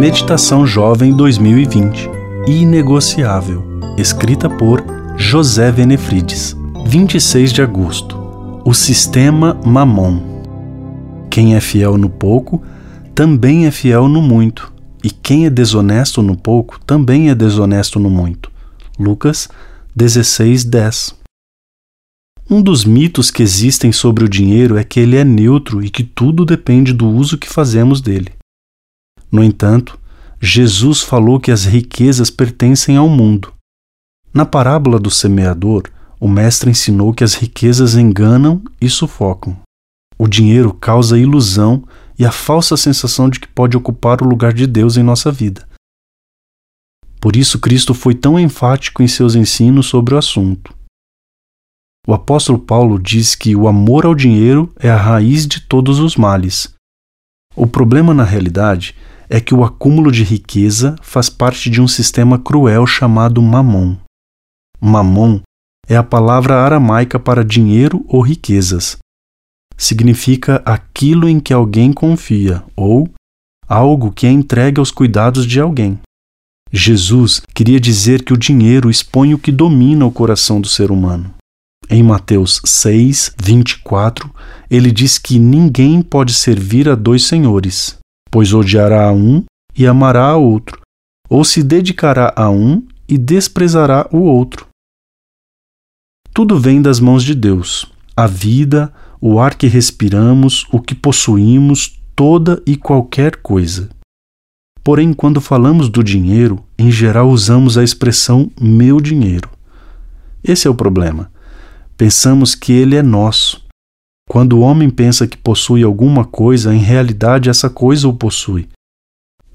Meditação Jovem 2020 Inegociável, escrita por José Venefrides, 26 de agosto. O sistema Mamon. Quem é fiel no pouco, também é fiel no muito, e quem é desonesto no pouco, também é desonesto no muito. Lucas 16, 10. Um dos mitos que existem sobre o dinheiro é que ele é neutro e que tudo depende do uso que fazemos dele. No entanto, Jesus falou que as riquezas pertencem ao mundo. Na parábola do semeador, o Mestre ensinou que as riquezas enganam e sufocam. O dinheiro causa ilusão e a falsa sensação de que pode ocupar o lugar de Deus em nossa vida. Por isso, Cristo foi tão enfático em seus ensinos sobre o assunto. O apóstolo Paulo diz que o amor ao dinheiro é a raiz de todos os males. O problema, na realidade, é que o acúmulo de riqueza faz parte de um sistema cruel chamado mamon. Mamon é a palavra aramaica para dinheiro ou riquezas. Significa aquilo em que alguém confia ou algo que é entregue aos cuidados de alguém. Jesus queria dizer que o dinheiro expõe o que domina o coração do ser humano. Em Mateus 6, 24, ele diz que ninguém pode servir a dois senhores, pois odiará a um e amará a outro, ou se dedicará a um e desprezará o outro. Tudo vem das mãos de Deus. A vida, o ar que respiramos, o que possuímos, toda e qualquer coisa. Porém, quando falamos do dinheiro, em geral usamos a expressão meu dinheiro. Esse é o problema. Pensamos que ele é nosso, quando o homem pensa que possui alguma coisa, em realidade essa coisa o possui.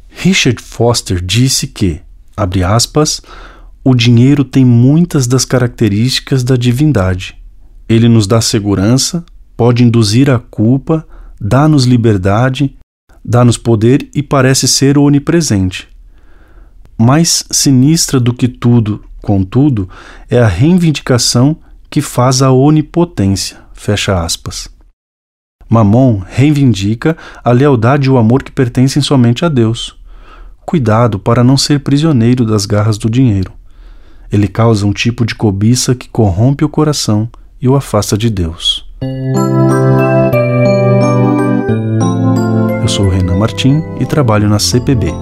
Richard Foster disse que, abre aspas, o dinheiro tem muitas das características da divindade. Ele nos dá segurança, pode induzir a culpa, dá-nos liberdade, dá-nos poder e parece ser onipresente. Mais sinistra do que tudo, contudo, é a reivindicação que faz a onipotência. Fecha aspas. Mamon reivindica a lealdade e o amor que pertencem somente a Deus. Cuidado para não ser prisioneiro das garras do dinheiro. Ele causa um tipo de cobiça que corrompe o coração e o afasta de Deus. Eu sou Renan Martim e trabalho na CPB.